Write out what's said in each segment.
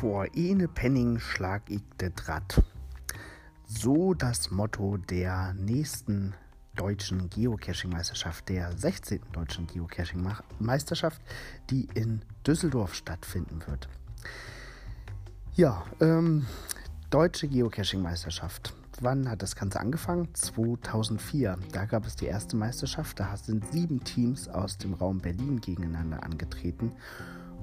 vor ene Penning schlag ich de Draht. So das Motto der nächsten deutschen Geocaching-Meisterschaft, der 16. deutschen Geocaching-Meisterschaft, die in Düsseldorf stattfinden wird. Ja, ähm, deutsche Geocaching-Meisterschaft. Wann hat das Ganze angefangen? 2004. Da gab es die erste Meisterschaft. Da sind sieben Teams aus dem Raum Berlin gegeneinander angetreten.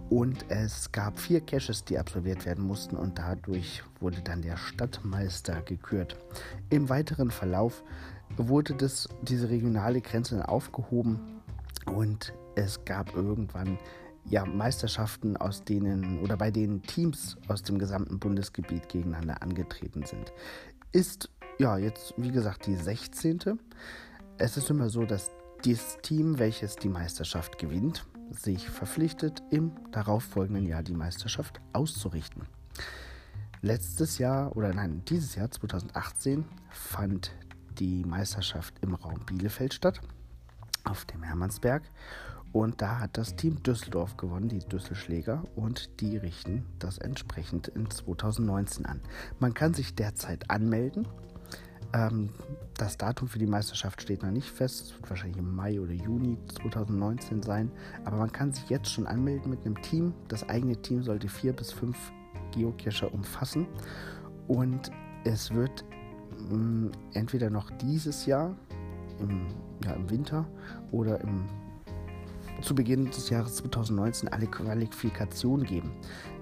Und es gab vier Caches, die absolviert werden mussten und dadurch wurde dann der Stadtmeister gekürt. Im weiteren Verlauf wurde das, diese regionale Grenze aufgehoben und es gab irgendwann ja, Meisterschaften, aus denen oder bei denen Teams aus dem gesamten Bundesgebiet gegeneinander angetreten sind. Ist ja jetzt, wie gesagt, die 16. Es ist immer so, dass das Team, welches die Meisterschaft gewinnt, sich verpflichtet, im darauffolgenden Jahr die Meisterschaft auszurichten. Letztes Jahr, oder nein, dieses Jahr 2018 fand die Meisterschaft im Raum Bielefeld statt, auf dem Hermannsberg. Und da hat das Team Düsseldorf gewonnen, die Düsselschläger, und die richten das entsprechend in 2019 an. Man kann sich derzeit anmelden ähm, das Datum für die Meisterschaft steht noch nicht fest. Es wird wahrscheinlich im Mai oder Juni 2019 sein. Aber man kann sich jetzt schon anmelden mit einem Team. Das eigene Team sollte vier bis fünf Geocacher umfassen. Und es wird mh, mm, entweder noch dieses Jahr im, ja, im Winter oder im zu Beginn des Jahres 2019 alle Qualifikationen geben.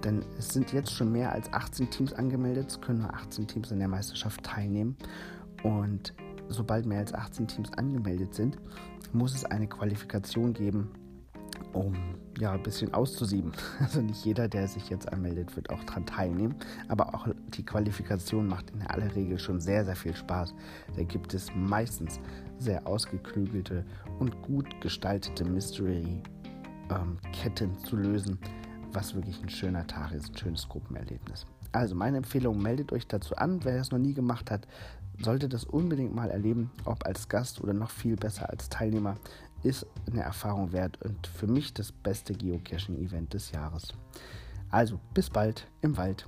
Denn es sind jetzt schon mehr als 18 Teams angemeldet, es können nur 18 Teams an der Meisterschaft teilnehmen. Und sobald mehr als 18 Teams angemeldet sind, muss es eine Qualifikation geben, um ja ein bisschen auszusieben. Also nicht jeder, der sich jetzt anmeldet, wird auch daran teilnehmen. Aber auch die Qualifikation macht in aller Regel schon sehr, sehr viel Spaß. Da gibt es meistens sehr ausgeklügelte und gut gestaltete Mystery-Ketten ähm, zu lösen, was wirklich ein schöner Tag ist, ein schönes Gruppenerlebnis. Also meine Empfehlung, meldet euch dazu an. Wer das noch nie gemacht hat, sollte das unbedingt mal erleben, ob als Gast oder noch viel besser als Teilnehmer, ist eine Erfahrung wert und für mich das beste Geocaching-Event des Jahres. Also bis bald im Wald.